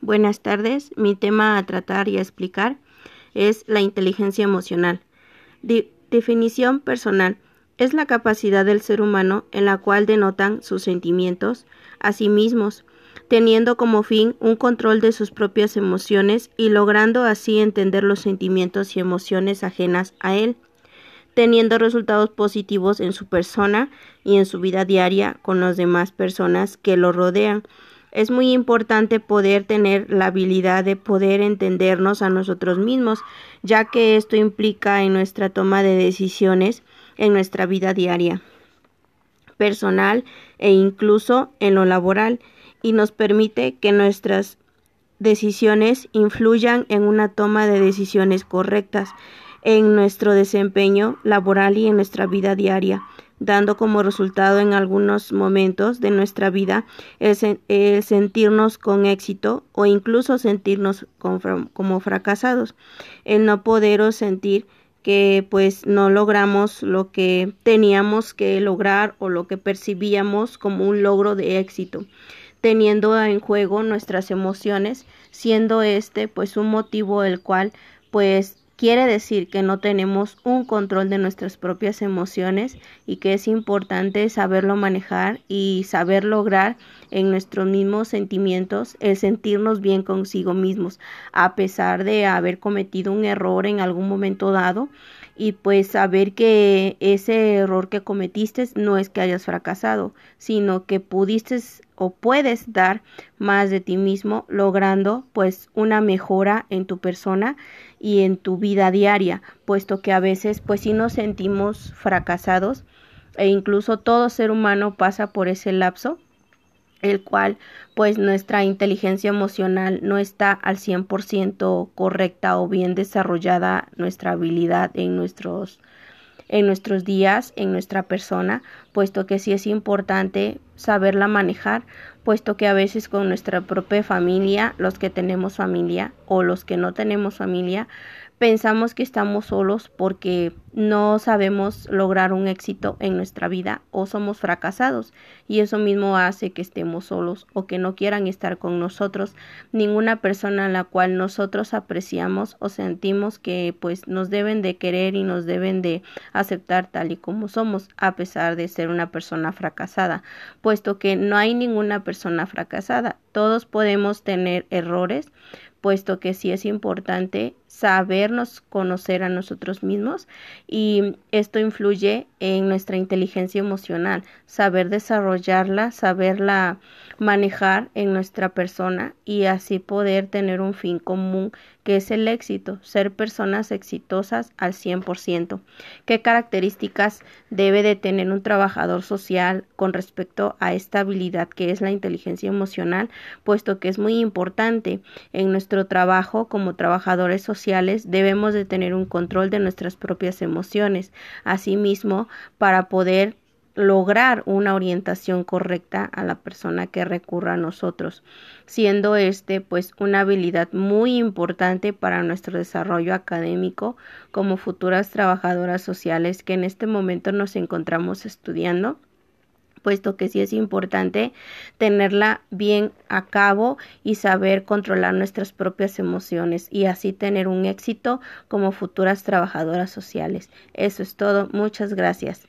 Buenas tardes. Mi tema a tratar y a explicar es la inteligencia emocional. definición personal. Es la capacidad del ser humano en la cual denotan sus sentimientos a sí mismos, teniendo como fin un control de sus propias emociones y logrando así entender los sentimientos y emociones ajenas a él, teniendo resultados positivos en su persona y en su vida diaria con las demás personas que lo rodean es muy importante poder tener la habilidad de poder entendernos a nosotros mismos, ya que esto implica en nuestra toma de decisiones en nuestra vida diaria, personal e incluso en lo laboral, y nos permite que nuestras decisiones influyan en una toma de decisiones correctas en nuestro desempeño laboral y en nuestra vida diaria dando como resultado en algunos momentos de nuestra vida el, sentirnos con éxito o incluso sentirnos como fracasados, el no poder o sentir que pues no logramos lo que teníamos que lograr o lo que percibíamos como un logro de éxito teniendo en juego nuestras emociones siendo este pues un motivo el cual pues Quiere decir que no tenemos un control de nuestras propias emociones y que es importante saberlo manejar y saber lograr en nuestros mismos sentimientos el sentirnos bien consigo mismos. A pesar de haber cometido un error en algún momento dado y pues saber que ese error que cometiste no es que hayas fracasado, sino que pudiste o puedes dar más de ti mismo logrando pues una mejora en tu persona y en tu vida diaria, puesto que a veces pues si nos sentimos fracasados e incluso todo ser humano pasa por ese lapso el cual pues nuestra inteligencia emocional no está al 100% correcta o bien desarrollada nuestra habilidad en nuestros en nuestros días, en nuestra persona, puesto que sí es importante saberla manejar, puesto que a veces con nuestra propia familia, los que tenemos familia o los que no tenemos familia, pensamos que estamos solos porque no sabemos lograr un éxito en nuestra vida o somos fracasados. Y eso mismo hace que estemos solos o que no quieran estar con nosotros. Ninguna persona a la cual nosotros apreciamos o sentimos que pues nos deben de querer y nos deben de aceptar tal y como somos a pesar de ser una persona fracasada puesto que no hay ninguna persona fracasada. Todos podemos tener errores puesto que sí es importante sabernos conocer a nosotros mismos y esto influye en nuestra inteligencia emocional, saber desarrollarla, saberla manejar en nuestra persona y así poder tener un fin común que es el éxito, ser personas exitosas al 100%. ¿Qué características debe de tener un trabajador social con respecto a esta habilidad que es la inteligencia emocional? Puesto que es muy importante en nuestro trabajo como trabajadores sociales debemos de tener un control de nuestras propias emociones. Asimismo, para poder lograr una orientación correcta a la persona que recurra a nosotros, siendo este pues una habilidad muy importante para nuestro desarrollo académico como futuras trabajadoras sociales que en este momento nos encontramos estudiando puesto que sí es importante tenerla bien a cabo y saber controlar nuestras propias emociones y así tener un éxito como futuras trabajadoras sociales. Eso es todo. Muchas gracias.